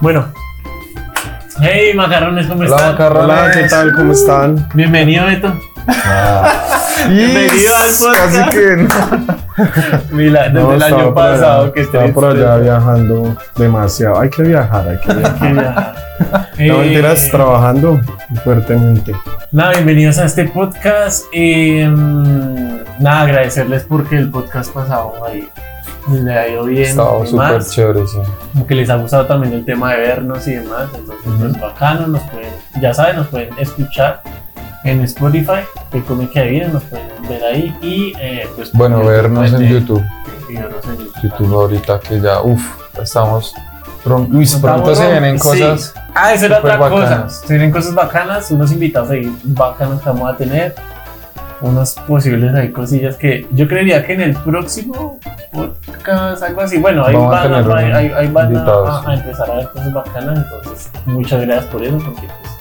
Bueno. Hey, macarrones, ¿cómo Hola, están? macarrones. Hola, ¿qué tal? ¿Cómo están? Bienvenido, Beto. Bienvenido al podcast. Así que no. Mira, desde No, el estaba año por allá, pasado que estaba por allá viajando demasiado. Hay que viajar, hay que viajar. que viajar. No Eh, mentiras, trabajando fuertemente. Nada, bienvenidos a este podcast. Eh, nada, agradecerles porque el podcast pasado ahí le ha ido bien. Estaba súper chévere, sí. Como que les ha gustado también el tema de vernos y demás. Entonces, pues bacano, nos pueden, ya saben, nos pueden escuchar en Spotify, que come que bien, nos pueden ver ahí y eh, pues Bueno, vernos en eh, YouTube. y vernos en YouTube. YouTube ahorita que ya, uff, estamos. Pronto, uy, pronto se vienen sí. cosas. Ah, eso era otra cosa. bacanas. Se vienen cosas bacanas, unos invitados ahí bacanos que vamos a tener. Unos posibles ahí cosillas que yo creería que en el próximo podcast, algo así. Bueno, ahí Vamos van, a, van empezar a ver cosas bacanas. Entonces, muchas gracias por eso, porque pues,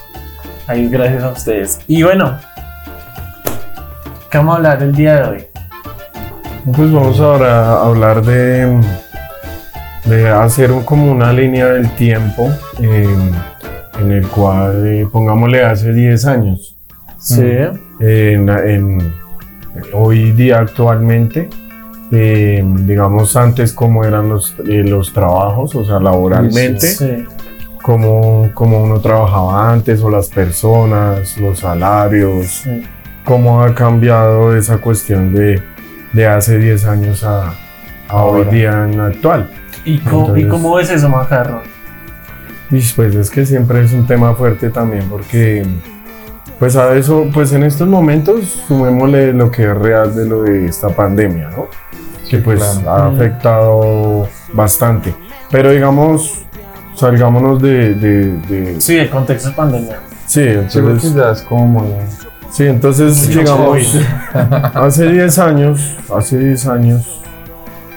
ahí gracias a ustedes. Y bueno, ¿qué vamos a hablar el día de hoy? Pues vamos ahora a hablar de, de hacer un- como una línea del tiempo eh, en el cual, eh, pongámosle, hace 10 años. Sí. En, en- hoy día actualmente, eh, digamos antes cómo eran los, eh, los trabajos, o sea, laboralmente, Sí. cómo, cómo uno trabajaba antes, o las personas, los salarios, sí. cómo ha cambiado esa cuestión de, de hace 10 años a, a hoy día en actual. ¿Y, cómo, ¿Y cómo ves eso, Macarrón? Y pues es que siempre es un tema fuerte también porque pues a eso, pues en estos momentos sumémosle lo que es real de lo de esta pandemia, ¿no? Que pues claro. ha afectado bastante. Pero digamos, salgámonos de... de, de- Sí, el contexto de pandemia. sí, Sí, entonces, ya es como sí, entonces digamos, COVID. hace 10 años, hace 10 años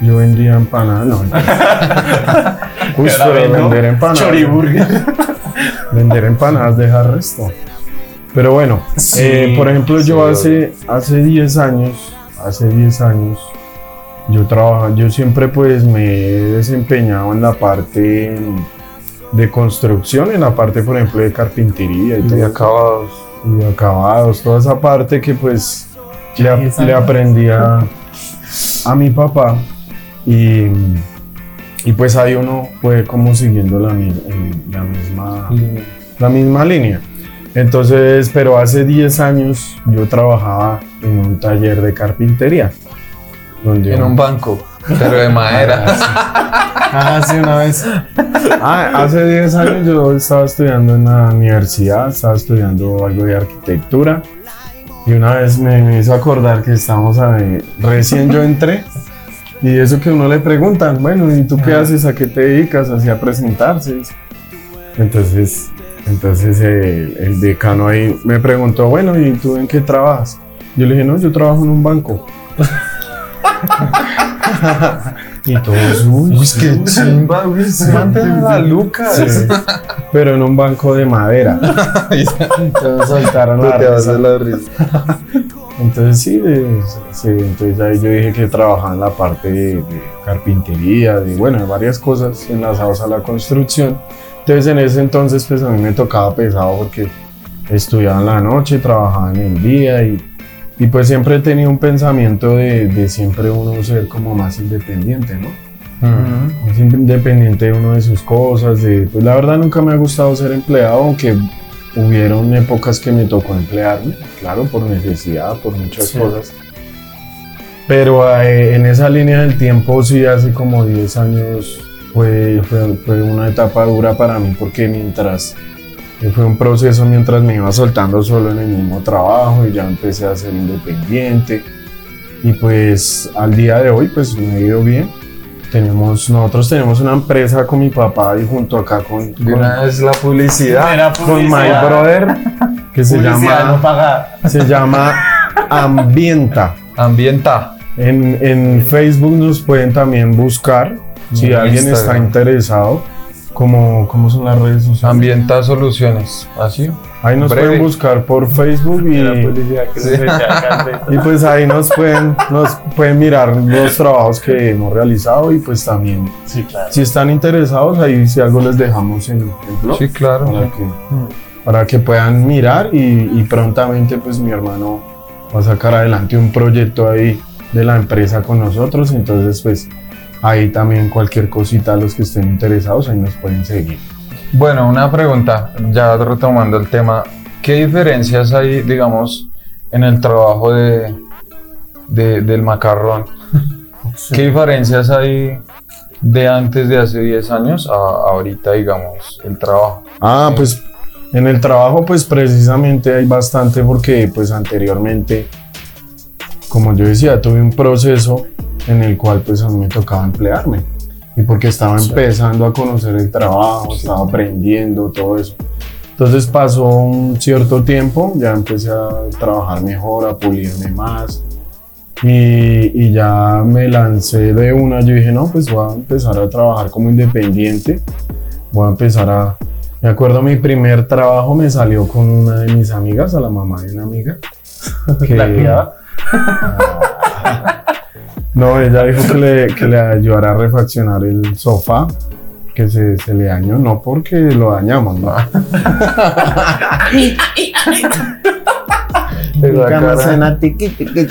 yo vendía empanadas, no, vendo vender empanadas. Choriburger. Vender empanadas deja resto. Pero bueno, Sí, eh, por ejemplo, yo hace, hace 10 años, hace 10 años, yo trabajo, yo siempre pues me he desempeñado en la parte de construcción, en la parte, por ejemplo, de carpintería y, Y eso, acabados. y de acabados, toda esa parte que pues le, 10 le aprendí a, a mi papá y, y pues ahí uno fue como siguiendo la, eh, la misma la misma línea. Entonces, pero hace 10 años yo trabajaba en un taller de carpintería. Donde En un banco, pero de madera. Ah, sí, una vez. Ah, hace 10 años yo estaba estudiando en la universidad, estaba estudiando algo de arquitectura. Y una vez me, me hizo acordar que estábamos a, recién yo entré. Y eso que uno le preguntan, bueno, ¿y tú qué haces? ¿A qué te dedicas? Así a presentarse. Entonces, entonces eh, el decano ahí me preguntó, bueno, ¿y tú en qué trabajas? Yo le dije, no, yo trabajo en un banco. y todos, uy, Uy, qué chimba, uy, la luca. Sí, pero en un banco de madera. Entonces soltaron la te vas risa. la risa. Entonces sí, de- sí, entonces ahí yo dije que trabajaba en la parte de, de carpintería, de bueno, de varias cosas enlazadas a la construcción. Entonces en ese entonces pues a mí me tocaba pesado porque estudiaba en la noche, trabajaba en el día y, y pues siempre he tenido un pensamiento de, de siempre uno ser como más independiente, ¿no? Mm. Es independiente de uno de sus cosas, de, pues la verdad nunca me ha gustado ser empleado, aunque hubieron épocas que me tocó emplearme, claro, por necesidad, por muchas Sí. cosas. Pero eh, en esa línea del tiempo, sí, hace como 10 años fue, fue, fue una etapa dura para mí, porque mientras, eh, fue un proceso mientras me iba soltando solo en el mismo trabajo y ya empecé a ser independiente. Y pues al día de hoy, pues me ha ido bien. Tenemos, nosotros tenemos una empresa con mi papá y junto acá con, una vez la publicidad. Era con my publicidad. brother que se Publicidad no llama, pagada. se llama Ambienta. Ambienta. En, en Facebook nos pueden también buscar si En alguien está interesado. Como, ¿cómo son las redes sociales? Ambienta soluciones, así. Ahí nos Breve. pueden buscar por Facebook y, La publicidad que Sí. y pues ahí nos pueden, nos pueden mirar los trabajos que hemos realizado y pues también Sí, claro. si están interesados ahí si algo les dejamos en el blog Sí, claro. para que, Mm. para que puedan mirar y, y prontamente pues mi hermano va a sacar adelante un proyecto ahí de la empresa con nosotros entonces pues ahí también cualquier cosita los que estén interesados ahí nos pueden seguir. Bueno, una pregunta, ya retomando el tema, ¿qué diferencias hay, digamos, en el trabajo de, de- del macarrón? ¿Qué diferencias hay de antes de hace 10 años a ahorita, digamos, el trabajo? Ah, pues en el trabajo pues precisamente hay bastante porque pues anteriormente, como yo decía, tuve un proceso en el cual pues a mí me tocaba emplearme y porque estaba empezando a conocer el trabajo, estaba aprendiendo todo eso. Entonces pasó un cierto tiempo, ya empecé a trabajar mejor, a pulirme más y, y ya me lancé de una, yo dije no, pues voy a empezar a trabajar como independiente, voy a empezar a, me acuerdo mi primer trabajo me salió con una de mis amigas, a la mamá de una amiga. que- ¿La cuidaba? No, ella dijo que le, que le ayudara a refaccionar el sofá, que se, se le dañó, no porque lo dañamos, ¿no? Cena, tiqui, tiqui.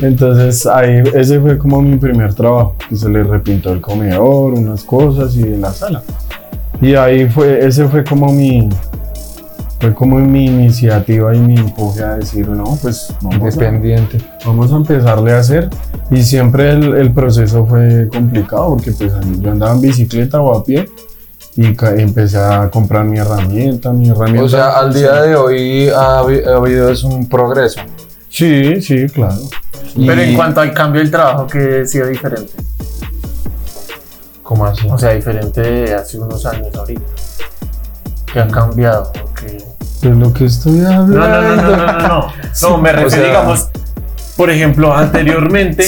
Entonces ahí ese fue como mi primer trabajo, que se le repintó el comedor, unas cosas y la sala. Y ahí fue, ese fue como mi, fue como mi iniciativa y mi empuje a decir, no, pues vamos a, Independiente. vamos a empezarle a hacer. Y siempre el, el proceso fue complicado porque pues yo andaba en bicicleta o a pie y empecé a comprar mi herramienta, mi herramienta. O sea, al día de hoy ha, habi- ha habido es un progreso. Sí, sí, claro. Pero en cuanto al cambio del trabajo, ¿qué ha sido diferente? ¿Cómo así? O sea, diferente de hace unos años ahorita. ¿Qué ha cambiado? ¿O qué? De lo que estoy hablando. No, no, no, no, no, no, no. No, me refiero, sea- digamos, por ejemplo, anteriormente,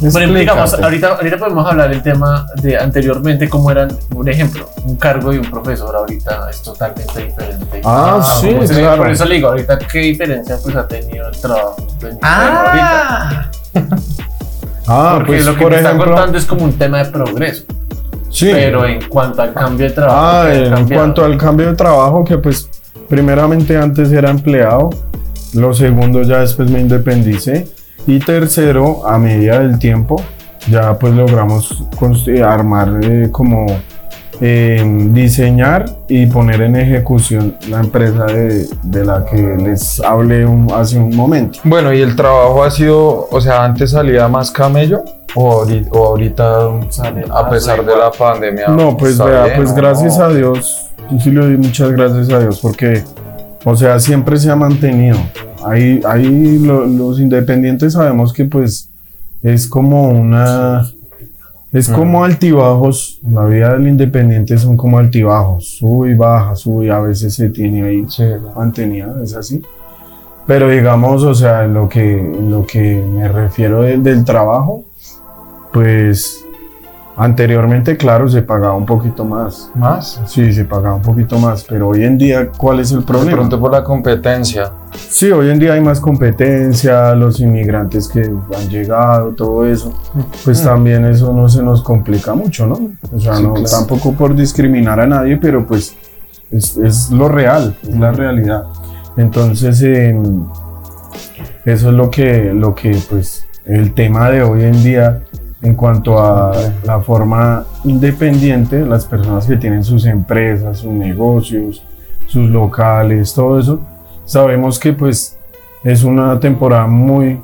por ejemplo, digamos, ahorita, ahorita podemos hablar del tema de anteriormente cómo eran, por ejemplo, un cargo de un profesor ahorita es totalmente diferente. Ah, sí, pues, claro. Por eso le digo, ahorita, ¿qué diferencia pues ha tenido el trabajo de mi Ah. ahorita? Ah, Porque pues lo que por me está ejemplo. contando es como un tema de progreso. sí. Pero en cuanto al cambio de trabajo. Ah, ¿qué ha en cambiado? cuanto al cambio de trabajo, que pues primeramente antes era empleado, lo segundo ya después me independicé y tercero, a medida del tiempo, ya pues logramos constru- armar eh, como eh, diseñar y poner en ejecución la empresa de, de la que les hablé un- hace un momento. Bueno, ¿y el trabajo ha sido, o sea, antes salía más camello o ahori- o ahorita, a pesar de la pandemia? No, pues vea, bien, pues ¿o gracias a Dios, yo sí le doy muchas gracias a Dios porque, o sea, siempre se ha mantenido. Ahí, ahí lo- los independientes sabemos que pues es como una, es como altibajos, la vida del independiente son como altibajos, sube y baja, sube y a veces se tiene ahí Sí, mantenida, es así. Pero digamos, o sea, en lo que, en lo que me refiero del trabajo, pues anteriormente, claro, se pagaba un poquito más. ¿Más? Sí, se pagaba un poquito más, pero hoy en día, ¿cuál es el De problema? pronto por la competencia. Sí, hoy en día hay más competencia, los inmigrantes que han llegado, todo eso, pues también eso no se nos complica mucho, ¿no? O sea, Sí, no, claro. tampoco por discriminar a nadie, pero pues es, es lo real, es la realidad. Entonces, em, eso es lo que, lo que, pues, el tema de hoy en día en cuanto a la forma independiente, las personas que tienen sus empresas, sus negocios, sus locales, todo eso, sabemos que pues es una temporada muy,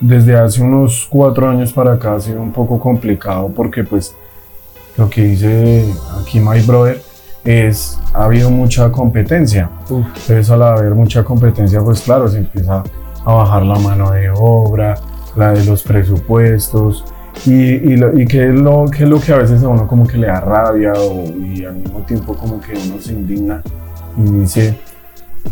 desde hace unos cuatro años para acá ha sido un poco complicado porque pues lo que dice aquí My Brother es, ha habido mucha competencia. Entonces al haber mucha competencia pues claro, se empieza a bajar la mano de obra, la de los presupuestos. Y, y, lo- y qué, es lo, qué es lo que a veces a uno como que le da rabia o- y al mismo tiempo como que uno se indigna y dice,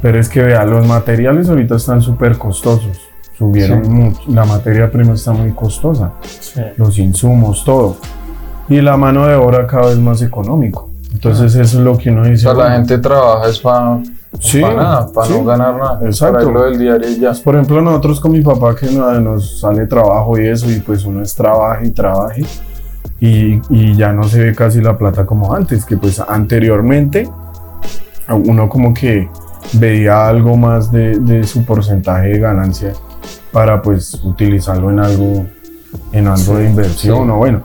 pero es que vea, los materiales ahorita están súper costosos, subieron Sí. mucho, la materia prima está muy costosa, Sí. los insumos, todo. y la mano de obra cada vez más económico. Entonces eso es lo que uno O dice. sea, la bueno, gente trabaja es para Sí, nada, para sí. no ganar nada. Exacto. Para lo del diario ya. Por ejemplo, nosotros con mi papá que no- nos sale trabajo y eso, y pues uno es trabaje y trabaje, y, y ya no se ve casi la plata como antes, que pues anteriormente uno como que veía algo más de, de su porcentaje de ganancia para pues utilizarlo en algo, en algo de inversión sí. o bueno.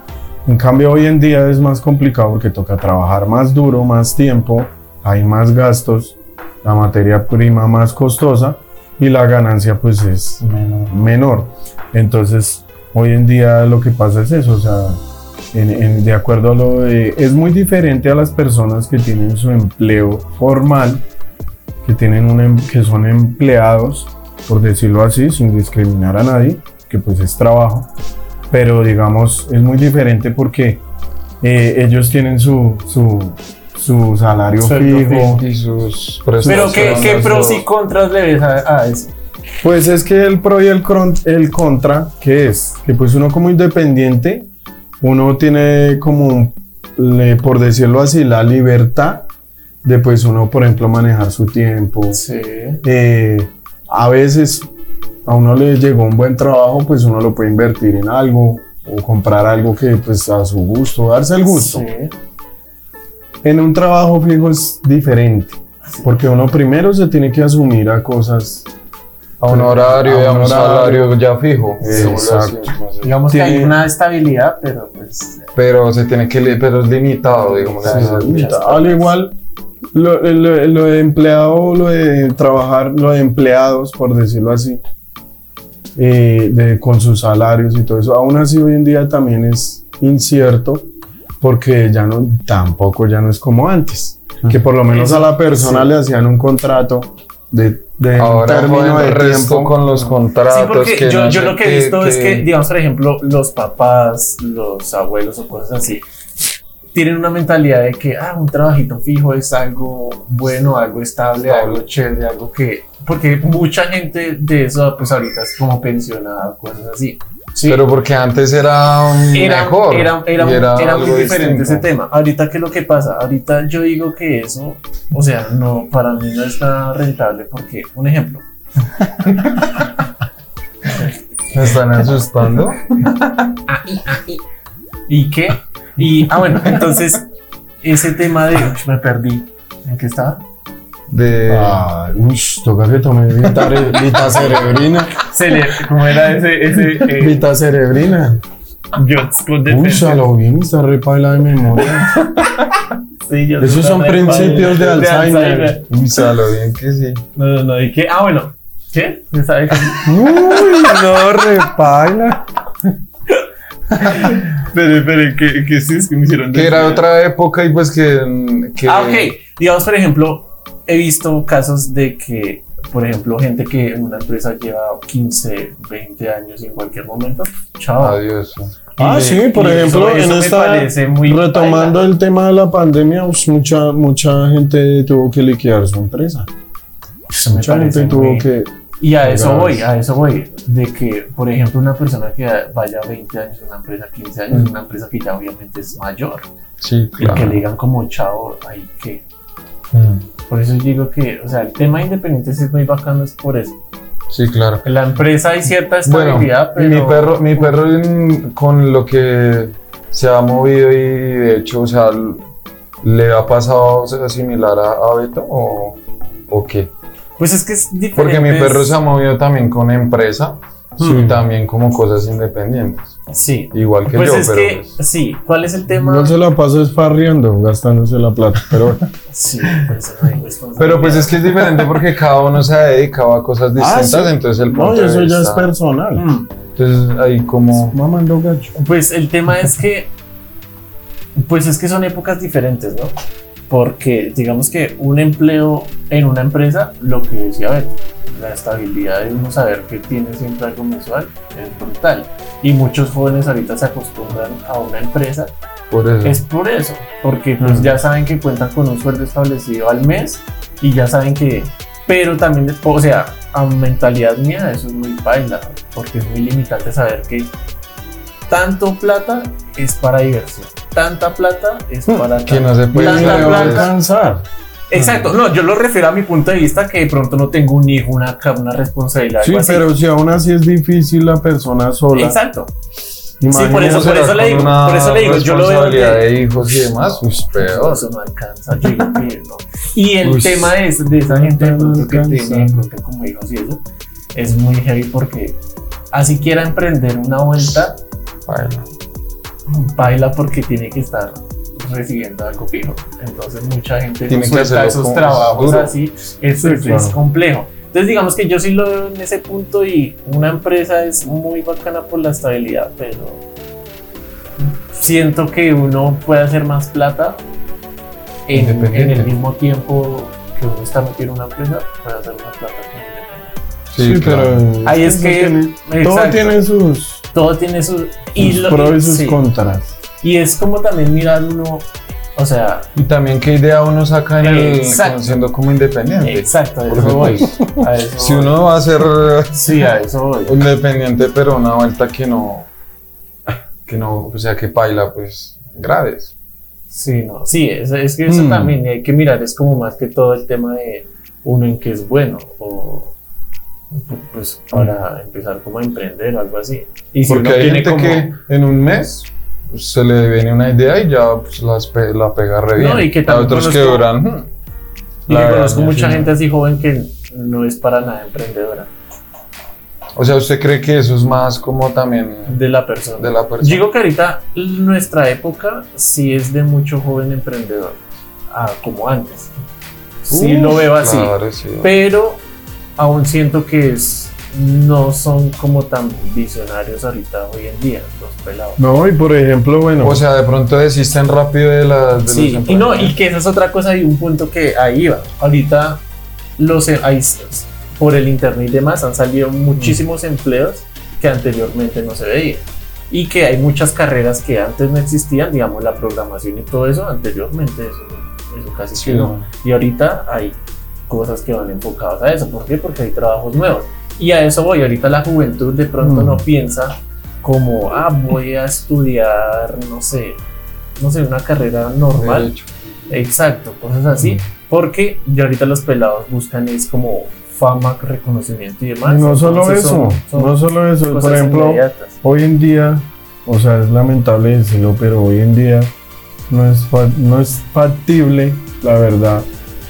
En cambio hoy en día es más complicado porque toca trabajar más duro, más tiempo, hay más gastos, la materia prima más costosa y la ganancia pues es menor. Entonces, hoy en día lo que pasa es eso, o sea, en- en- de acuerdo a lo de... Es muy diferente a las personas que tienen su empleo formal, que, tienen un, em- que son empleados, por decirlo así, sin discriminar a nadie, que pues es trabajo, pero digamos, es muy diferente porque eh, ellos tienen su, su, su salario fijo. Y sus Pero ¿qué, qué pros y contras le ves a, a eso? Pues es que el pro y el, cron- el contra, ¿qué es? Que pues uno como independiente, uno tiene como, le- por decirlo así, la libertad de pues uno, por ejemplo, manejar su tiempo. Sí. Eh, a veces a uno le llegó un buen trabajo, pues uno lo puede invertir en algo o comprar algo que pues a su gusto, darse el gusto. Sí. En un trabajo fijo es diferente, porque uno primero se tiene que asumir a cosas A un horario, A un un horario. salario ya fijo. Exacto. entonces. Digamos que hay Tiene- una estabilidad, pero pues... Pero se tiene que, pero es limitado, digamos. Sí, sí. muchas Al igual, lo, lo- lo de empleado, lo de trabajar, lo de empleados, por decirlo así, eh, de, con sus salarios y todo eso, aún así hoy en día también es incierto porque ya no, tampoco ya no es como antes, que por lo menos a la persona sí. le hacían un contrato de, de un Ahora término con de tiempo. con los contratos. Sí, porque que yo, no yo lo que he visto es que, digamos, por ejemplo, los papás, los abuelos o cosas así, tienen una mentalidad de que, ah, un trabajito fijo es algo bueno, algo estable, Estable. algo chévere, algo que... Porque mucha gente de eso, pues ahorita es como pensionada, cosas así. Sí. Pero porque antes era um, era, mejor. era, era, y era algo muy diferente ese tema. Ahorita, ¿qué es lo que pasa? Ahorita yo digo que eso, o sea, no, para mí no está rentable porque, un ejemplo, Me están asustando. ¿y qué? Y, ah, bueno, entonces, ese tema de, me perdí, ¿en qué estaba? De. Ah, ush, toca que tome vita, vita cerebrina. Se le, ¿Cómo era ese, ese eh, Vita cerebrina. Uy, a lo bien, está repaila de memoria. Sí, yo Esos son principios de Alzheimer. Uy, salo bien que sí. No, no, no, ¿y qué? Ah, bueno, ¿qué? ¿Me sabe qué? Uy, no, repaila. Pero, pero, ¿qué, qué sí es que me hicieron Que era otra época y pues que. que Ah, ok. Digamos, por ejemplo, he visto casos de que, por ejemplo, gente que en una empresa lleva 15, 20 años y en cualquier momento, chao. Adiós. Ah, sí, por ejemplo, eso- eso en me esta, parece muy retomando el tema de la pandemia, pues, mucha, mucha gente tuvo que liquidar su empresa. Eso me Mucha parece gente tuvo muy- que... Y a eso voy, a eso voy. De que, por ejemplo, una persona que vaya 20 años en una empresa, 15 años en una empresa que ya obviamente es mayor, Sí, y que le claro. digan como chao, ahí que. Mm, Por eso digo que, o sea, el tema de independientes es muy bacano, es por eso. Sí, claro. En la empresa hay cierta Bueno, estabilidad, y pero. mi perro, mi perro en- con lo que se ha movido y de hecho, o sea, ¿le ha pasado o sea, similar a, a Beto o, o qué? Pues es que es diferente. Porque mi perro se ha movido también con empresa Sí. y también como cosas independientes. Sí. Igual que Pues yo, es pero que, pues, sí, ¿cuál es el tema? No se la pasa esparriando, gastándose la plata. Pero bueno. Sí, por eso no hay responsabilidad. pero pues es que es diferente porque cada uno se ha dedicado a cosas distintas, Ah, sí. entonces el no, punto de eso ya es personal. Mm. Entonces ahí como... Mamando gacho. Pues el tema es que, pues es que son épocas diferentes, ¿no? Porque digamos que un empleo en una empresa, lo que decía ver, la estabilidad de uno saber que tiene siempre algo mensual es brutal. Y muchos jóvenes ahorita se acostumbran a una empresa, Por eso. es por eso, porque pues Mm. ya saben que cuentan con un sueldo establecido al mes y ya saben que, pero también, o sea, a mentalidad mía eso es muy baila, porque es muy limitante saber que tanto plata es para diversión. Tanta plata es para Que no se puede le alcanzar. Exacto, no, yo lo refiero a mi punto de vista que de pronto no tengo un hijo, una, una responsabilidad. Sí, así. pero si aún así es difícil la persona sola. Exacto. imagínese- por eso- ¿Será le con digo, por eso le digo, yo lo veo responsabilidad de- de hijos y demás, pues No, peor. eso no alcanza. yo digo que no. Y el Uy. tema es de esa gente de No pronto que tiene de pronto como hijos y eso es muy heavy porque así quiera emprender una vuelta, Baila. Baila porque tiene que estar recibiendo algo fijo. Entonces mucha gente Tiene no que hacerlo esos trabajos duro. así. Es, Sí, es- claro. es complejo. Entonces digamos que yo sí lo veo en ese punto y una empresa es muy bacana por la estabilidad, pero siento que uno puede hacer más plata en, el mismo tiempo que uno está metido en una empresa, puede hacer más plata que Sí, claro. pero Ahí es eso que- tiene- todo tiene sus, Todo tiene sus... Y, sus lo- pros y sus sí. contras. y es como también mirar uno, o sea, Y también qué idea uno saca en el, siendo como independiente. exacto, a Porque, eso voy. A eso Si voy. uno va a ser Sí, a eso voy. independiente, pero una vuelta que no, que no, o sea, que paila, pues, graves. Sí, no, sí, es, es que eso Mm. también hay que mirar, es como más que todo el tema de uno en qué es bueno o pues para empezar como a emprender o algo así. Y si Porque uno hay tiene gente como... que en un mes pues, se le viene una idea y ya pues, las pe- la pega re bien. No, y que Hay también otros que conozco- duran. hmm, y que conozco mucha sí. gente así joven que no es para nada emprendedora O sea, ¿usted cree que eso es más como también de la persona. de la persona? Digo que ahorita nuestra época sí es de mucho joven emprendedor, ah, como antes. Sí Uf, lo veo así. claro, sí. pero aún siento que es, no son como tan visionarios ahorita hoy en día los pelados. No, y por ejemplo, bueno, O sea, de pronto desisten rápido de las. De Sí, los y no, y que esa es otra cosa y un punto que ahí va. Ahorita los hay, por el internet y demás han salido muchísimos empleos que anteriormente no se veían. Y que hay muchas carreras que antes no existían, digamos la programación y todo eso, anteriormente eso, eso casi Sí, que no. Y ahorita hay cosas que van enfocadas a eso. ¿Por qué? Porque hay trabajos nuevos. Y a eso voy. Ahorita la juventud de pronto Mm. no piensa como, ah, voy a estudiar, no sé, no sé, una carrera normal. Derecho. Exacto, cosas así. Porque ya ahorita los pelados buscan es como fama, reconocimiento y demás. no solo eso, son- son no solo eso, por ejemplo, inmediatas. hoy en día, o sea, es lamentable decirlo, pero hoy en día no es, no es factible, la verdad,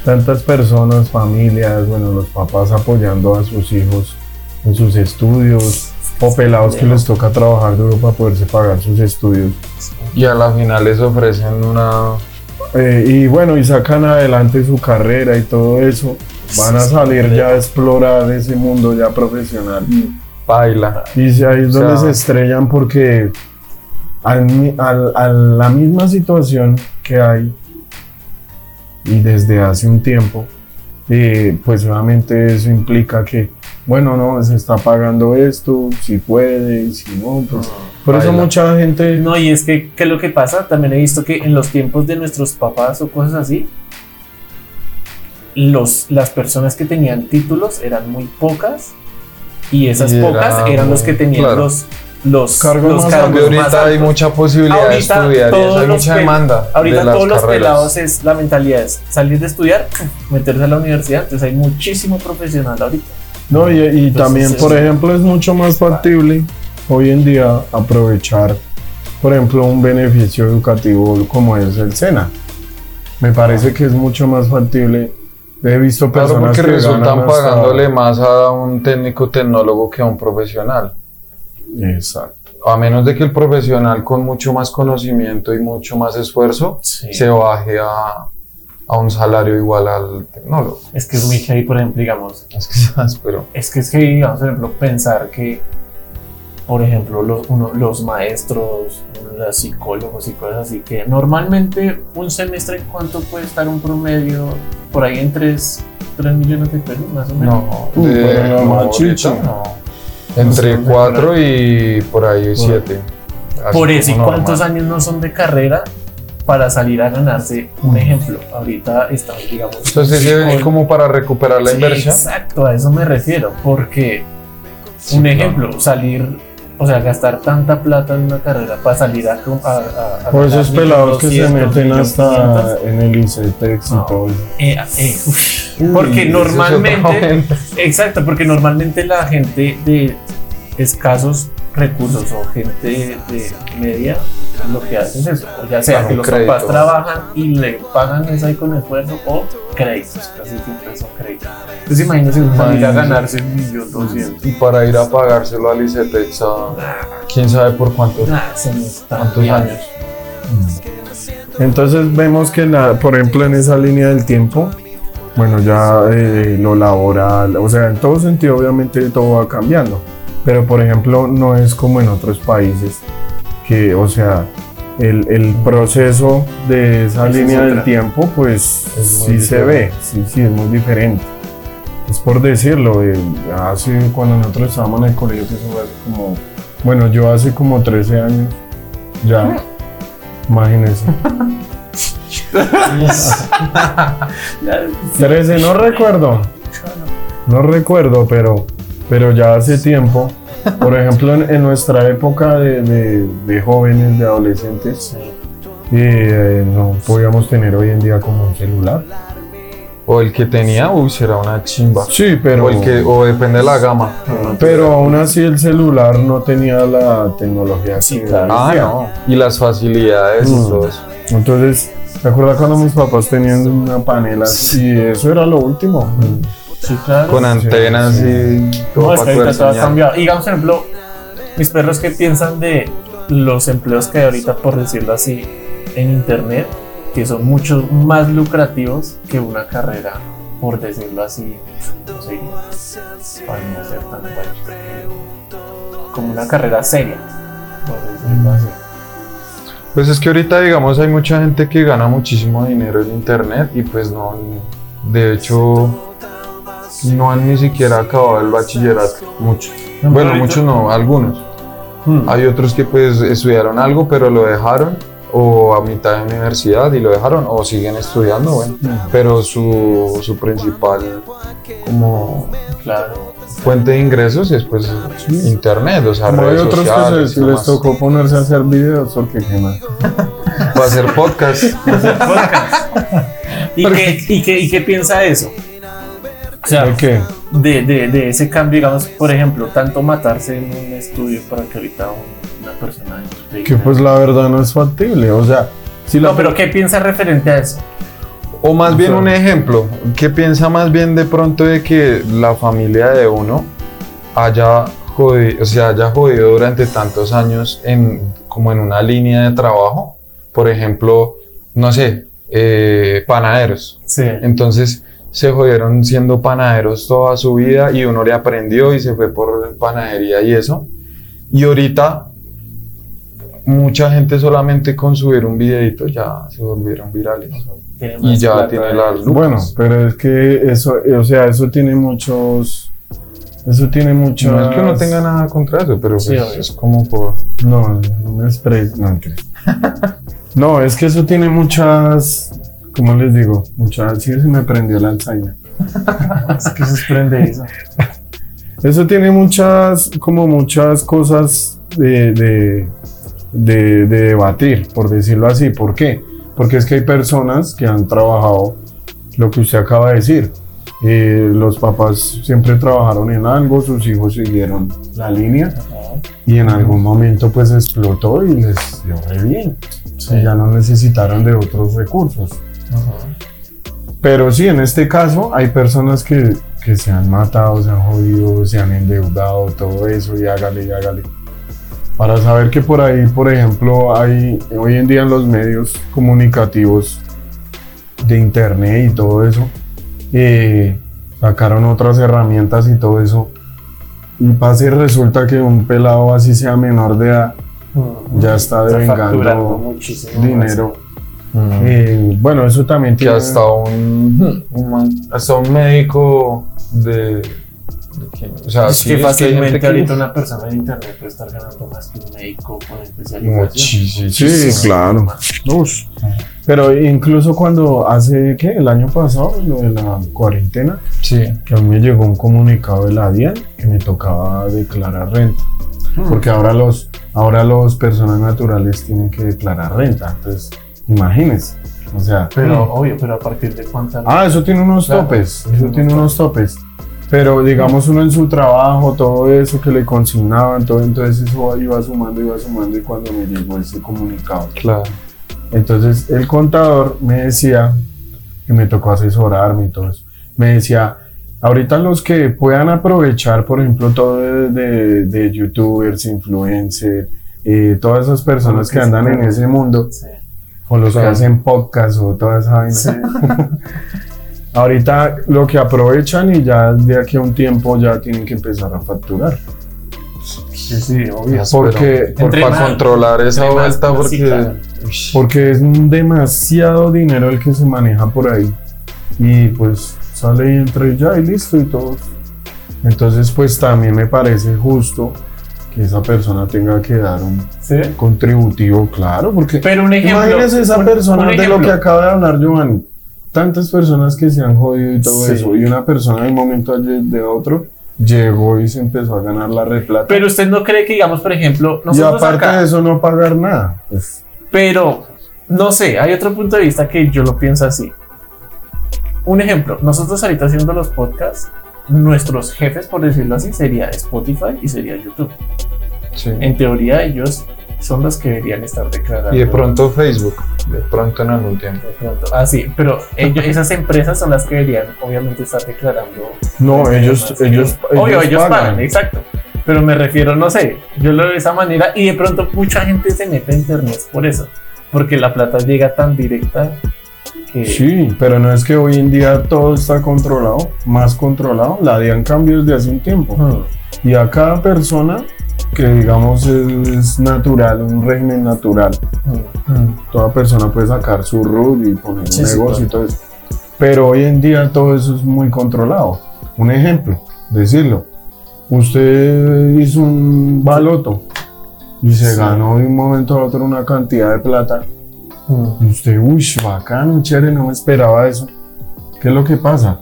tantas personas, familias, bueno, los papás apoyando a sus hijos en sus estudios, o pelados que les toca trabajar duro para poderse pagar sus estudios. Y a la final les ofrecen una. Eh, y bueno, y sacan adelante su carrera y todo eso, van a salir ya a explorar ese mundo ya profesional. Paila. Y ahí es O donde sea- se estrellan porque al al- a la misma situación que hay y desde hace un tiempo, eh, pues obviamente eso implica que, bueno, no, se está pagando esto, si puede, si no, pues... Por eso Baila. mucha gente... No, y es que, ¿qué es lo que pasa? También he visto que en los tiempos de nuestros papás o cosas así, los, las personas que tenían títulos eran muy pocas y esas Y era pocas eran los que tenían claro. los, los Cargos los más cargos más ahorita hay altos. mucha posibilidad Ahorita de estudiar y eso hay mucha demanda. Ahorita de las todos los pelados es la mentalidad es salir de estudiar, meterse a la universidad, entonces hay muchísimo profesional ahorita. No, y, y Entonces, también, es- por ejemplo, es mucho más factible hoy en día aprovechar, por ejemplo, un beneficio educativo como es el SENA. Me parece que es mucho más factible. He visto Claro, personas porque que resultan hasta- pagándole más a un técnico tecnólogo que a un profesional. Exacto. A menos de que el profesional con mucho más conocimiento y mucho más esfuerzo Sí. se baje a, a un salario igual al tecnólogo. Es que es muy heavy, por ejemplo, digamos, Es que sabes, pero es que es que, digamos, por ejemplo, pensar que, por ejemplo, los, uno- los maestros, los psicólogos y cosas así, que normalmente un semestre, ¿en cuánto puede estar un promedio? Por ahí en 3, millones de pesos, más o menos. no. Uh, pero no, no. Entre No sé, 4 y por ahí 7. Por eso, ¿y cuántos años no son de carrera para salir a ganarse? Un ejemplo, ahorita estamos, digamos. Entonces se con- como para recuperar la Sí, inversión. Exacto, a eso me refiero, porque un ejemplo, salir o sea, gastar tanta plata en una carrera para salir a... a, a, a Por esos pelados que se 200, meten hasta 500. en el ICETEX y todo. Eh, eh. Uy, porque normalmente, exacto, porque normalmente la gente de escasos recursos o gente de media lo que hacen es eso, o ya sea que un los crédito. papás trabajan y le pagan eso ahí con esfuerzo o créditos, casi siempre son créditos. Entonces imagínense salir a Imagínense. ganarse un millón doscientos. Y para ir a pagárselo al ICETEX a quién sabe por cuánto, Nah, eso no está cuántos años. Entonces vemos que, la, por ejemplo, en esa línea del tiempo, bueno, ya eh, lo laboral, o sea, en todo sentido, obviamente todo va cambiando. Pero, por ejemplo, no es como en otros países, que, o sea, el, el proceso de esa Esa es línea del tiempo, pues sí se ve, sí, sí, es muy diferente. Es por decirlo, eh, hace cuando nosotros estábamos en el colegio, que eso fue hace como, bueno, yo hace como 13 años, ya, imagínense. Ya, 13, no recuerdo, no recuerdo, pero, pero ya hace tiempo. Por ejemplo, en, en nuestra época de, de- de jóvenes, de adolescentes, eh, no podíamos tener hoy en día como un celular. O el que tenía, uy, será una chimba. Sí, pero, O el que, o depende de la gama. pero aún así el celular no tenía la tecnología. Sí, claro. Ah, no. Y las facilidades y Mm. todo eso. Entonces, ¿te acuerdas cuando mis papás tenían una panela? Y eso era lo último. Sí, claro. Con antenas sí. y todo No, es que para ahorita poder todo ha cambiado. Y Digamos, por ejemplo, mis perros que piensan de los empleos que hay ahorita, por decirlo así, en internet, que son mucho más lucrativos que una carrera, por decirlo así, no sé, para no ser tan bueno, como una carrera seria, por decirlo así. Pues es que ahorita, digamos, hay mucha gente que gana muchísimo dinero en internet y pues no, de hecho, no han ni siquiera acabado el bachillerato. Muchos. No, Bueno, muchos no, algunos. Hmm. Hay otros que pues estudiaron algo pero lo dejaron o a mitad de universidad y lo dejaron o siguen estudiando, bueno. Pero su, su principal como Claro. fuente de ingresos es pues internet, o sea, Como hay redes otros que sociales se- y les tocó ponerse a hacer videos porque qué más. Va a hacer podcast. ¿Y qué, y, qué, ¿Y qué piensa eso? O sea, ¿De qué? de, de, de ese cambio, digamos, por ejemplo, tanto matarse en un estudio para que ahorita un- una persona... de- Que pues la verdad no es factible. O sea, si la No, pero ¿qué piensa referente a eso? O más O bien sea- un ejemplo, ¿qué piensa más bien de pronto de que la familia de uno haya jodido, o sea, haya jodido durante tantos años en, como en una línea de trabajo? Por ejemplo, no sé, eh, panaderos. Sí. Entonces se jodieron siendo panaderos toda su vida y uno le aprendió y se fue por panadería y eso. Y ahorita mucha gente solamente con subir un videito ya se volvieron virales. Y ya tiene las lucas. Bueno, pero es que eso, o sea, eso tiene muchos. Eso tiene muchos. No es que uno tenga nada contra eso, pero Sí, pues es como por... No, no me expreso. No, no, es que eso tiene muchas. ¿Cómo les digo? Muchas. Sí, se me prendió la Alzheimer. Es que se desprende eso. Eso tiene muchas, como muchas cosas de, de, de- de debatir, por decirlo así. ¿Por qué? Porque es que hay personas que han trabajado lo que usted acaba de decir. Eh, los papás siempre trabajaron en algo, sus hijos siguieron la línea y en algún momento pues explotó y les dio re bien. Y ya no necesitaron de otros recursos. Pero sí, en este caso hay personas que, que se han matado, se han jodido, se han endeudado, todo eso, y hágale, y hágale. Para saber que por ahí, por ejemplo, hay hoy en día en los medios comunicativos de internet y todo eso, eh, sacaron otras herramientas y todo eso. Y pasa y resulta que un pelado así sea menor de edad, ya está devengando muchísimo dinero. Mm. Eh, bueno, eso también que tiene... hasta un, un man- hasta un médico de, que- o sea, Es sí, que fácilmente que- ahorita una persona en internet puede estar ganando más que un médico con especialización. Muchísimo. Sí, claro. Ush. Pero incluso cuando hace, ¿qué? El año pasado, lo de la cuarentena, Sí. que a mí me llegó un comunicado de la DIAN que me tocaba declarar renta. Porque ahora los, ahora los personas naturales tienen que declarar renta. Entonces, imagínense. O sea, Pero, obvio, pero a partir de cuánta. Ah, eso tiene unos Claro, topes, eso tiene unos topes. Pero digamos uno en su trabajo, todo eso que le consignaban, todo, entonces eso iba sumando, iba sumando y cuando me llegó ese comunicado. Claro. Entonces el contador me decía, que me tocó asesorarme y todo eso, me decía, ahorita los que puedan aprovechar, por ejemplo, todo de, de- de youtubers, influencers, eh, todas esas personas que andan en ese mundo, Sí. O los que hacen podcast o toda esa vaina. Sí. Ahorita lo que aprovechan y ya de aquí a un tiempo ya tienen que empezar a facturar. Sí, sí, obvio. Porque, Por- para más- controlar esa vuelta, sí, porque. porque es demasiado dinero el que se maneja por ahí. Y pues sale y entra y ya y listo y todo. Entonces pues también me parece justo que esa persona tenga que dar un Sí. contributivo, claro, porque Pero un ejemplo. imagínese esa un- persona un de lo que acaba de hablar Giovanni. Tantas personas que se han jodido y todo Sí. eso. Y una persona de un momento de otro llegó y se empezó a ganar la replata. Pero usted no cree que, digamos, por ejemplo, y nosotros aparte acá, de eso no pagar nada. Pues, pero no sé, hay otro punto de vista que yo lo pienso así. Un ejemplo, nosotros ahorita haciendo los podcasts, nuestros jefes, por decirlo así, sería Spotify y sería YouTube. sí. En teoría, ellos son los que deberían estar declarando. Y de pronto Facebook, de pronto en algún tiempo. De pronto. Ah, sí, pero ellos, esas empresas son las que deberían, obviamente, estar declarando. no, ellos, Más. ellos, Obvio, ellos pagan. pagan. exacto. Pero me refiero, no sé, yo lo veo de esa manera y de pronto mucha gente se mete a internet por eso, porque la plata llega tan directa que... Sí, pero no es que hoy en día todo está controlado, más controlado. La DIAN cambió desde hace un tiempo. Hmm, Y a cada persona que digamos es natural, un régimen natural, hmm. toda persona puede sacar su RUT y poner Sí, un sí, negocio y claro. todo eso. Pero hoy en día todo eso es muy controlado. Un ejemplo, decirlo. Usted hizo un baloto y se Sí. ganó de un momento a otro una cantidad de plata. Hmm. Y usted, uy, bacano, chévere, no me esperaba eso. ¿Qué es lo que pasa?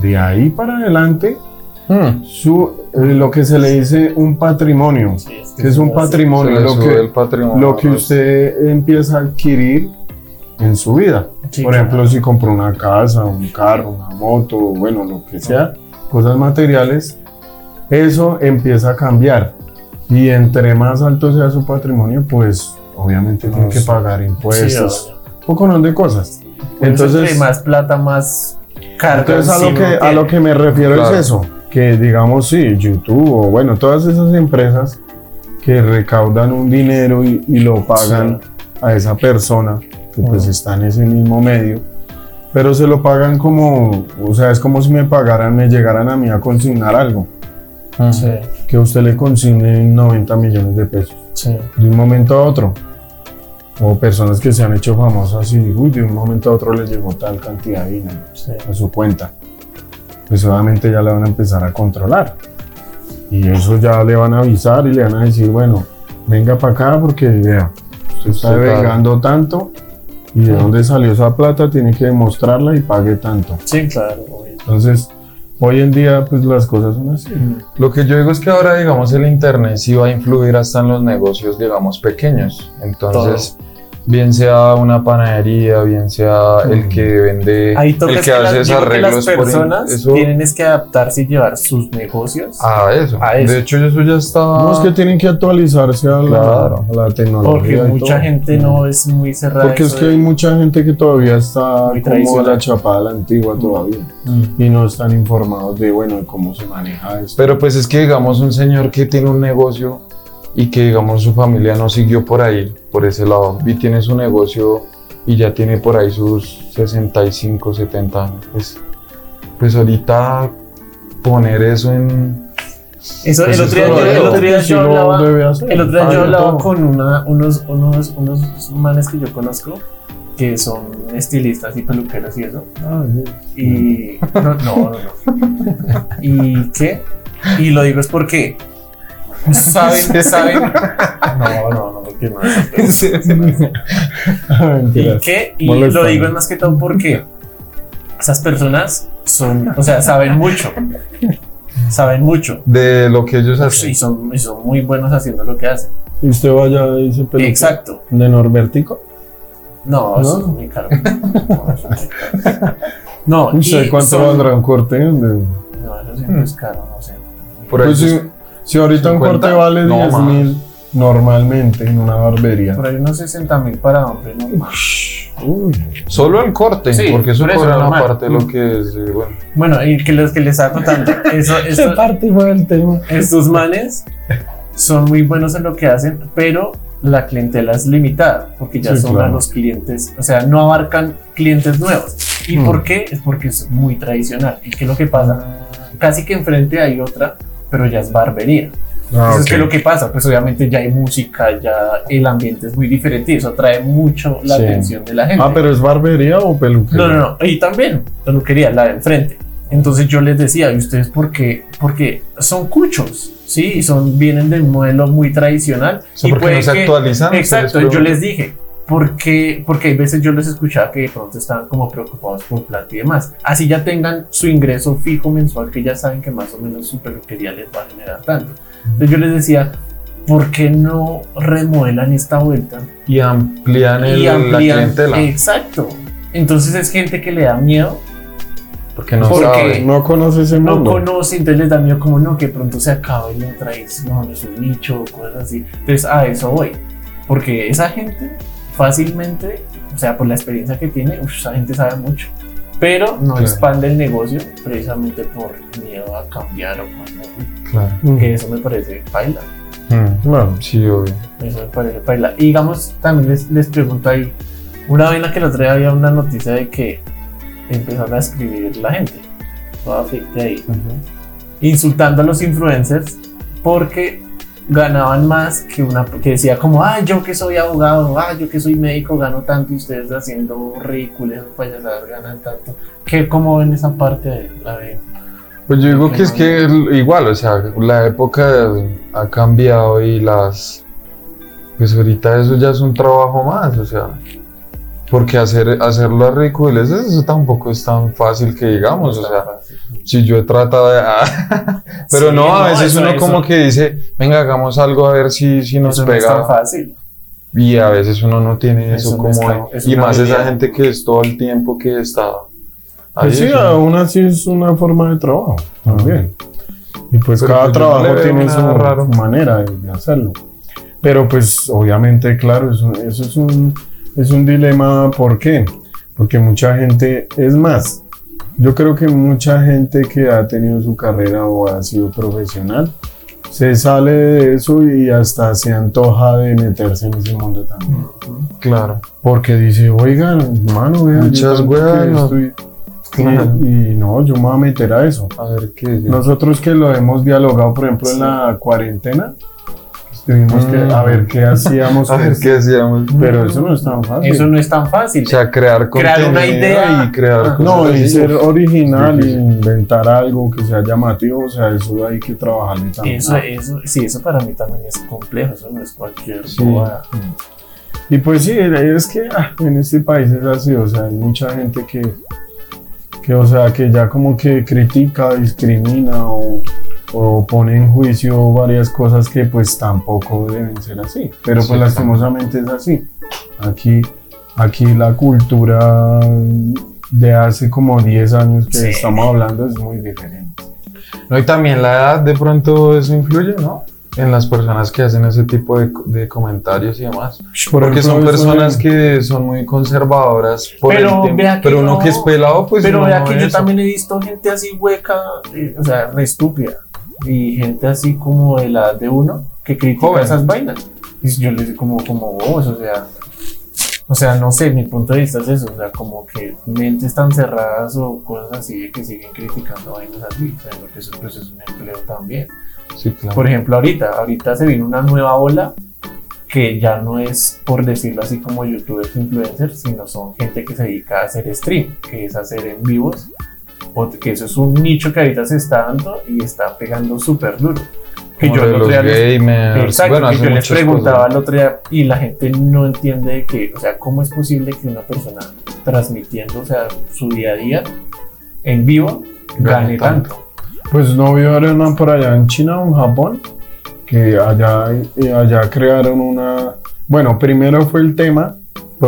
De ahí para adelante, Hmm, su, eh, lo que se le dice un patrimonio. Sí, es que es un patrimonio? Lo que, el patrimonio. lo que usted empieza a adquirir en su vida. Sí, Por claro. ejemplo, si compró una casa, un carro, una moto, bueno, lo que sea, cosas materiales, eso empieza a cambiar. Y entre más alto sea su patrimonio, pues obviamente tiene que sí. pagar Sí, impuestos, obvio. un poco de cosas. Por Entonces, más plata, más carga. entonces a lo, que, a lo que me refiero Claro. es eso, que digamos, sí, YouTube o bueno, todas esas empresas que recaudan un dinero y, y lo pagan a esa persona que pues está en ese mismo medio, pero se lo pagan como, o sea, es como si me pagaran, me llegaran a mí a consignar algo. Sí, que usted le consigne 90 millones de pesos sí. de un momento a otro. O personas que se han hecho famosas y uy, de un momento a otro le llegó tal cantidad de dinero sí. a su cuenta, pues obviamente ya le van a empezar a controlar. Y eso ya le van a avisar y le van a decir, bueno, venga para acá porque vea, usted está devengando tanto y de dónde salió esa plata tiene que demostrarla y pague tanto. Sí, claro, obvio. Entonces, hoy en día pues las cosas son así. Lo que yo digo es que ahora, digamos, el internet sí va a influir hasta en los negocios, digamos, pequeños. Entonces, bien sea una panadería, bien sea el que vende, Ahí toca el que que, hace las, que arreglos las por personas eso, tienen es que adaptarse y llevar sus negocios a eso. a eso. De hecho, eso ya está. No es que tienen que actualizarse a la, Claro. a la tecnología. porque mucha todo. gente no es muy cerrada. Porque es eso que de- hay mucha gente que todavía está Muy como la chapada a la antigua todavía Mm. y no están informados de bueno de cómo se maneja esto. Pero pues es que digamos un señor que tiene un negocio y que digamos su familia no siguió por ahí, por ese lado, y tiene su negocio y ya tiene por ahí sus 65, 70 años, pues, pues ahorita poner eso en... Eso, pues el es otro día, el otro día Sí yo lo hablaba, debe hacer. el otro día Ah, yo hablaba con una, unos, unos, unos manes que yo conozco que son estilistas y peluqueros y eso. Ah. Y no, no, no, no. ¿Y qué? Y lo digo es porque saben, saben. No, no, Ah, ¿Y mentiras. qué? Y lo digo es más que todo porque esas personas son, o sea, saben mucho. saben mucho. De lo que ellos Y hacen. son, y son muy buenos haciendo lo que hacen. ¿Y usted vaya a ese peluquero? Exacto. ¿De Norbertico? No, ¿No? eso es muy caro. No, eso es muy caro. No, No sé y cuánto son- valdrá un corte. de- No, eso siempre es caro, no sé. Por Pues si, ahorita un 50, corte vale no 10 más. mil normalmente en una barbería. Por ahí unos 60 mil para hombre, ¿no? Uy, Solo el corte, Sí, porque eso por eso, cobra una normal. parte de lo que es. eh, bueno. Bueno, y que los que les estaba contando, eso, eso, parte fue el tema. estos manes son muy buenos en lo que hacen, pero la clientela es limitada, porque ya Sí, son claro. a los clientes, o sea, no abarcan clientes nuevos. ¿Y Mm. por qué? Es porque es muy tradicional. ¿Y qué es lo que pasa? Casi que enfrente hay otra, pero ya es barbería. Ah, Entonces, ok. ¿qué es lo que pasa? Pues obviamente ya hay música, ya el ambiente es muy diferente y eso atrae mucho la Sí. atención de la gente. Ah, pero es barbería o peluquería. No, no, no. Y también peluquería, la de enfrente. Entonces yo les decía, ¿y ustedes por qué? Porque son cuchos, ¿sí? Y son, vienen de un modelo muy tradicional. Y porque no se actualizan. Exacto, yo les dije, porque, porque hay veces yo les escuchaba que de pronto estaban como preocupados por plata y demás. Así ya tengan su ingreso fijo mensual, que ya saben que más o menos su peluquería les va a generar tanto. Entonces yo les decía, ¿por qué no remodelan esta vuelta Y amplían, el, y la amplían? clientela. Exacto. Entonces es gente que le da miedo porque no porque- sabe. No conoce ese no mundo. conoce, entonces les da miedo como no, que pronto se y lo traes, no, no es un nicho o cosas así. Entonces a eso voy, porque esa gente fácilmente, o sea, por la experiencia que tiene, uf, esa gente sabe mucho, pero no Claro. expande el negocio precisamente por miedo a cambiar o cosas así. Claro. Mm. que eso me parece baila, Mm. Claro. Sí, obvio. eso me parece baila. Y digamos, también les, les pregunto ahí, una vez en la que el otro día había una noticia de que empezaron a escribir la gente, toda ficte ahí, insultando a los influencers porque ganaban más que una que decía como ah yo que soy abogado ah yo que soy médico gano tanto y ustedes haciendo ridículos payasadas ganan tanto que cómo ven esa parte de la de Pues yo digo que es que igual, o sea, la época ha cambiado y las. Pues ahorita eso ya es un trabajo más, o sea. Porque hacer, hacer las ridículas, eso tampoco es tan fácil que digamos, o sea. Si yo he tratado de. ah, pero Sí, no, a no, veces eso- uno eso- como que dice, venga, hagamos algo a ver si, si nos eso no es tan pega. fácil y a veces uno no tiene eso, Eso no como. es es y más esa habilidad. gente que es todo el tiempo que está. ahí, Pues sí, eso- aún así es una forma de trabajo también. Y pues Pero cada pues no trabajo tiene su, raro. manera de, de hacerlo. Pero pues obviamente, claro, eso, eso es, un, es un dilema. ¿Por qué? Porque mucha gente, es más, yo creo que mucha gente que ha tenido su carrera o ha sido profesional, se sale de eso y hasta se antoja de meterse en ese mundo también. Claro. Porque dice, oigan, hermano, vean, Muchas weas, Claro. y, y no, yo me voy a meter a eso. A ver qué. Nosotros que lo hemos dialogado, por ejemplo, en la cuarentena, tuvimos que a ver qué hacíamos. A ver pues, qué hacíamos. Pero eso no es tan fácil. eso no es tan fácil O sea, crear Crear una idea. y crear Ah, cosas no, y ser original y inventar algo que sea llamativo, o sea, eso hay que trabajarle también. eso, eso sí eso para mí también es complejo eso no es cualquier Sí. bobada. Y pues sí, es que ah, en este país es así, o sea, hay mucha gente que, que, o sea, que ya como que critica, discrimina o, o pone en juicio varias cosas que pues tampoco deben ser así. Pero pues lastimosamente es así. Aquí, aquí la cultura de hace como 10 años que Sí. estamos hablando es muy diferente. No, y también la edad de pronto eso influye, ¿no? En las personas que hacen ese tipo de, de comentarios y demás. Por Porque ejemplo, son personas que son muy conservadoras por Pero el vea que Pero uno no- que es pelado, pues pero no vea no que yo eso. también he visto gente así hueca eh, o sea re estúpida y gente así como de la edad de uno que critica Joven. esas vainas y yo les digo como como vos o sea o sea no sé mi punto de vista es eso o sea como que mentes tan cerradas o cosas así de que siguen criticando vainas así sabiendo que eso pues es un empleo también Sí, claro. por ejemplo, ahorita, ahorita se viene una nueva ola que ya no es, por decirlo así, como youtubers influencers, sino son gente que se dedica a hacer stream, que es hacer en vivos, o que eso es un nicho que ahorita se está dando y está pegando súper duro. Que Como yo el otro día les-. Exacto, bueno, que hacen yo les preguntaba cosas. el otro día y la gente no entiende de que, o sea, cómo es posible que una persona transmitiendo, o sea, su día a día en vivo Gane gane tanto. Pues no vieron por allá en China o en Japón, que allá, eh, allá crearon una... Bueno, primero fue el tema,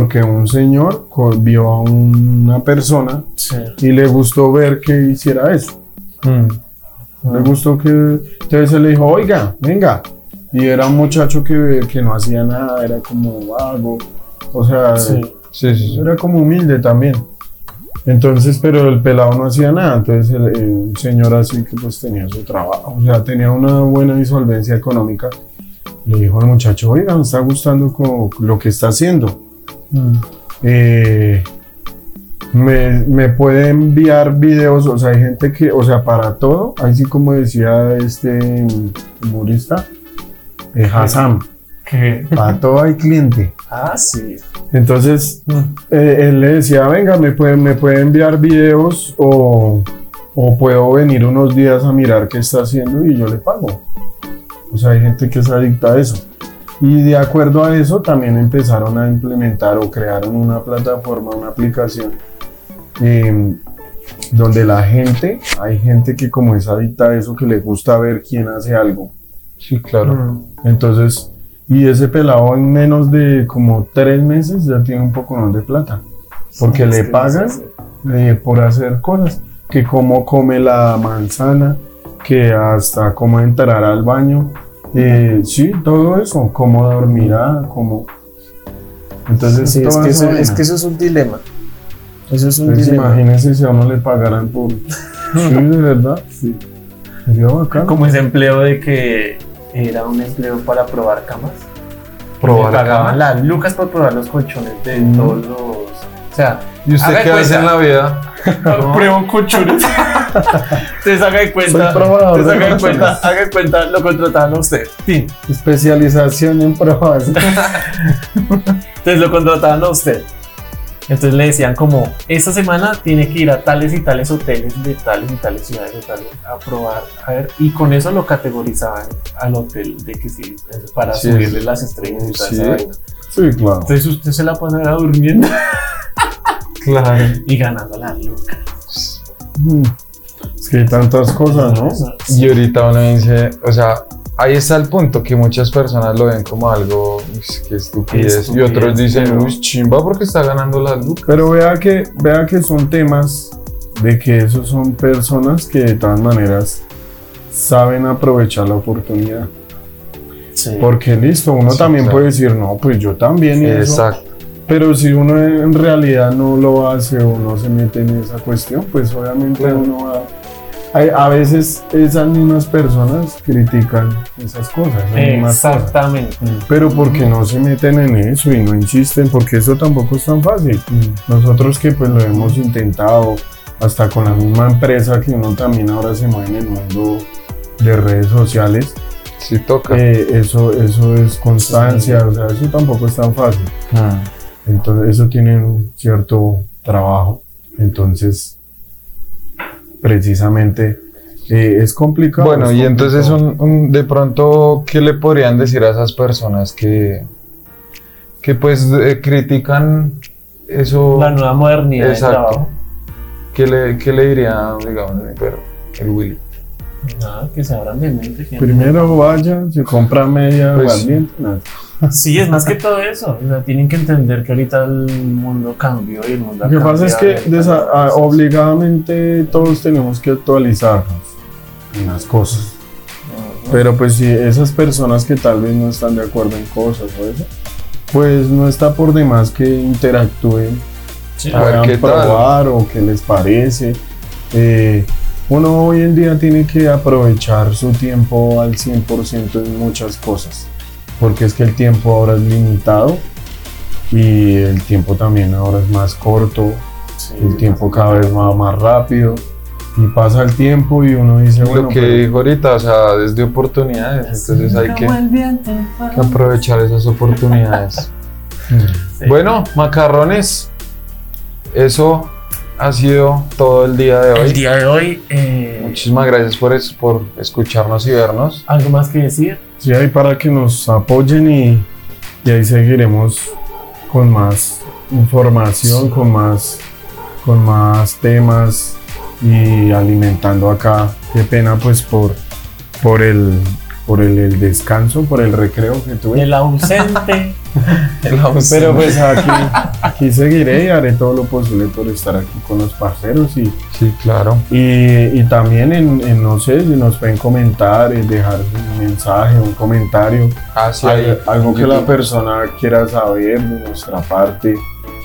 porque un señor vio a una persona Sí. y le gustó ver que hiciera eso. Mm. Le gustó que... Entonces él le dijo, oiga, venga. Y era un muchacho que, que no hacía nada, era como vago. O sea, Sí. Sí, era como humilde también. Entonces, pero el pelado no hacía nada. Entonces, el, el- un señor así que pues tenía su trabajo, o sea, tenía una buena solvencia económica. Le dijo al muchacho, oiga, me está gustando como lo que está haciendo. Mm. Eh, me, me puede enviar videos, o sea, hay gente que, o sea, para todo, así como decía este humorista, eh, Hassan, ¿Qué? para todo hay cliente. Ah, sí. Entonces, eh, él le decía, venga, me puede, me puede enviar videos o, o puedo venir unos días a mirar qué está haciendo y yo le pago. O sea, hay gente que es adicta a eso. Y de acuerdo a eso, también empezaron a implementar o crearon una plataforma, una aplicación, eh, donde la gente, hay gente que como es adicta a eso, que le gusta ver quién hace algo. Sí, claro. Mm. Entonces, y ese pelado en menos de como tres meses ya tiene un poco de plata. Porque Sí, le pagan eh, por hacer cosas. Que como come la manzana, que hasta cómo entrar al baño. Eh, sí, todo eso. Cómo dormirá, cómo... Entonces, Sí, es, que eso, es vaina. que eso es un dilema. Eso es un Entonces, dilema. imagínense si a uno le pagaran por... sí, de verdad. Sí. Sería bacán. Como ese empleo de que era un empleo para probar camas. Probar Le pagaban camas. las lucas por probar los colchones de Mm. todos los. O sea, ¿Y usted qué hace en la vida? Prueba un colchones. Entonces haga de cuenta. De haga de cuenta, haga de cuenta, lo contrataban a usted. Sí. Especialización en pruebas. Entonces lo contrataban a usted. Entonces le decían como, esta semana tiene que ir a tales y tales hoteles de tales y tales ciudades de tales a probar, a ver, y con eso lo categorizaban al hotel de que sí, para Sí. subirle las estrellas y toda Sí. Sí, claro. Entonces usted se la pasaba durmiendo Claro. y ganando la lucas. Mm. Es que hay tantas cosas, ¿no? Y ahorita uno dice, o sea, ahí está el punto que muchas personas lo ven como algo, "Uy, qué estupidez, y otros dicen, uy, chimba porque está ganando la lucas. Pero vea que, vea que son temas de que esos son personas que de todas maneras saben aprovechar la oportunidad. Sí. Porque listo, uno Sí, también claro. puede decir, no, pues yo también. y eso". Exacto. Pero si uno en realidad no lo hace o no se mete en esa cuestión, pues obviamente Claro. uno va... hay- a veces esas mismas personas critican esas cosas. Exactamente. Pero porque no se meten en eso y no insisten, porque eso tampoco es tan fácil. Nosotros que pues lo hemos intentado, hasta con la misma empresa que uno también ahora se mueve en el mundo de redes sociales, Sí toca. eh, eso, eso es constancia, o sea, eso tampoco es tan fácil. Mm. Entonces eso tiene un cierto trabajo. Entonces, precisamente eh, es complicado. Bueno, es y entonces un, un- de pronto, ¿qué le podrían decir a esas personas que, que pues eh, critican eso? La nueva modernidad del Exacto. trabajo. ¿Qué le, qué le diría, digamos, el Willy? Nada, que se abran de mente. que- Primero vaya, se compra media Pues- aguardiente, nada. Sí, es más que todo eso. O sea, tienen que entender que ahorita el mundo cambió y el mundo ha Lo que pasa es que cambiado. desa- a- obligadamente todos tenemos que actualizarnos en las cosas. Pero pues si esas personas que tal vez no están de acuerdo en cosas o eso, pues no está por demás que interactúen, Sí. A ver, puedan ¿qué tal? probar o qué les parece. Eh, uno hoy en día tiene que aprovechar su tiempo al 100% en muchas cosas, porque es que el tiempo ahora es limitado y el tiempo también ahora es más corto, Sí. el tiempo cada vez va más rápido y pasa el tiempo y uno dice, bueno, Lo que pero- dijo ahorita, o sea, desde oportunidades, entonces hay que, aprovechar esas oportunidades. Sí. Bueno, macarrones, eso ha sido todo el día de El hoy. día de hoy, eh, Muchísimas gracias por, es- por escucharnos y vernos. ¿algo más que decir? Sí, ahí para que nos apoyen y, y ahí seguiremos con más información, con más, con más temas y alimentando acá qué pena pues por, por el por el, el descanso, por el recreo que tuve. El ausente. El. Pero pues aquí, aquí seguiré y haré todo lo posible por estar aquí con los parceros y, Sí, claro. y, y también en, en, no sé, si nos pueden comentar, y dejar un mensaje, un comentario, Ah, sí, algo que la persona quiera saber de nuestra parte,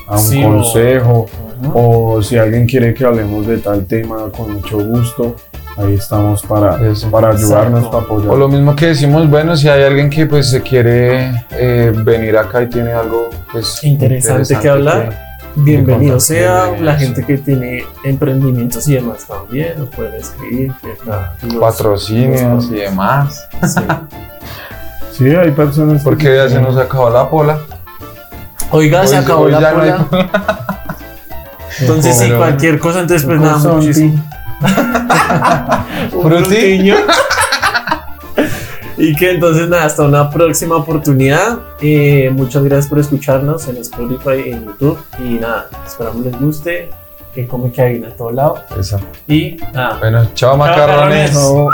a un Sí, o- consejo, o si alguien quiere que hablemos de tal tema, con mucho gusto, ahí estamos para, Eso. para ayudarnos, para apoyar. O lo mismo que decimos, bueno, si hay alguien que pues se quiere eh, venir acá y tiene algo pues Interesante que hablar. Bienvenido sea la gente que tiene emprendimientos y demás también, nos pueden escribir. que que patrocinios y demás. Sí. Sí, hay personas que Porque ya se nos acabó la pola. Oiga, se acabó hoy la ya no hay pola. Entonces, sí, Pero- cualquier cosa, entonces, pues nada, muchísimo. Frutiño. y que entonces, nada, hasta una próxima oportunidad. Eh, muchas gracias por escucharnos en Spotify, en YouTube. Y nada, esperamos les guste. Que come que hay en todo lado. Eso. Y nada, Bueno, chao macarrones. macarrones. Chao.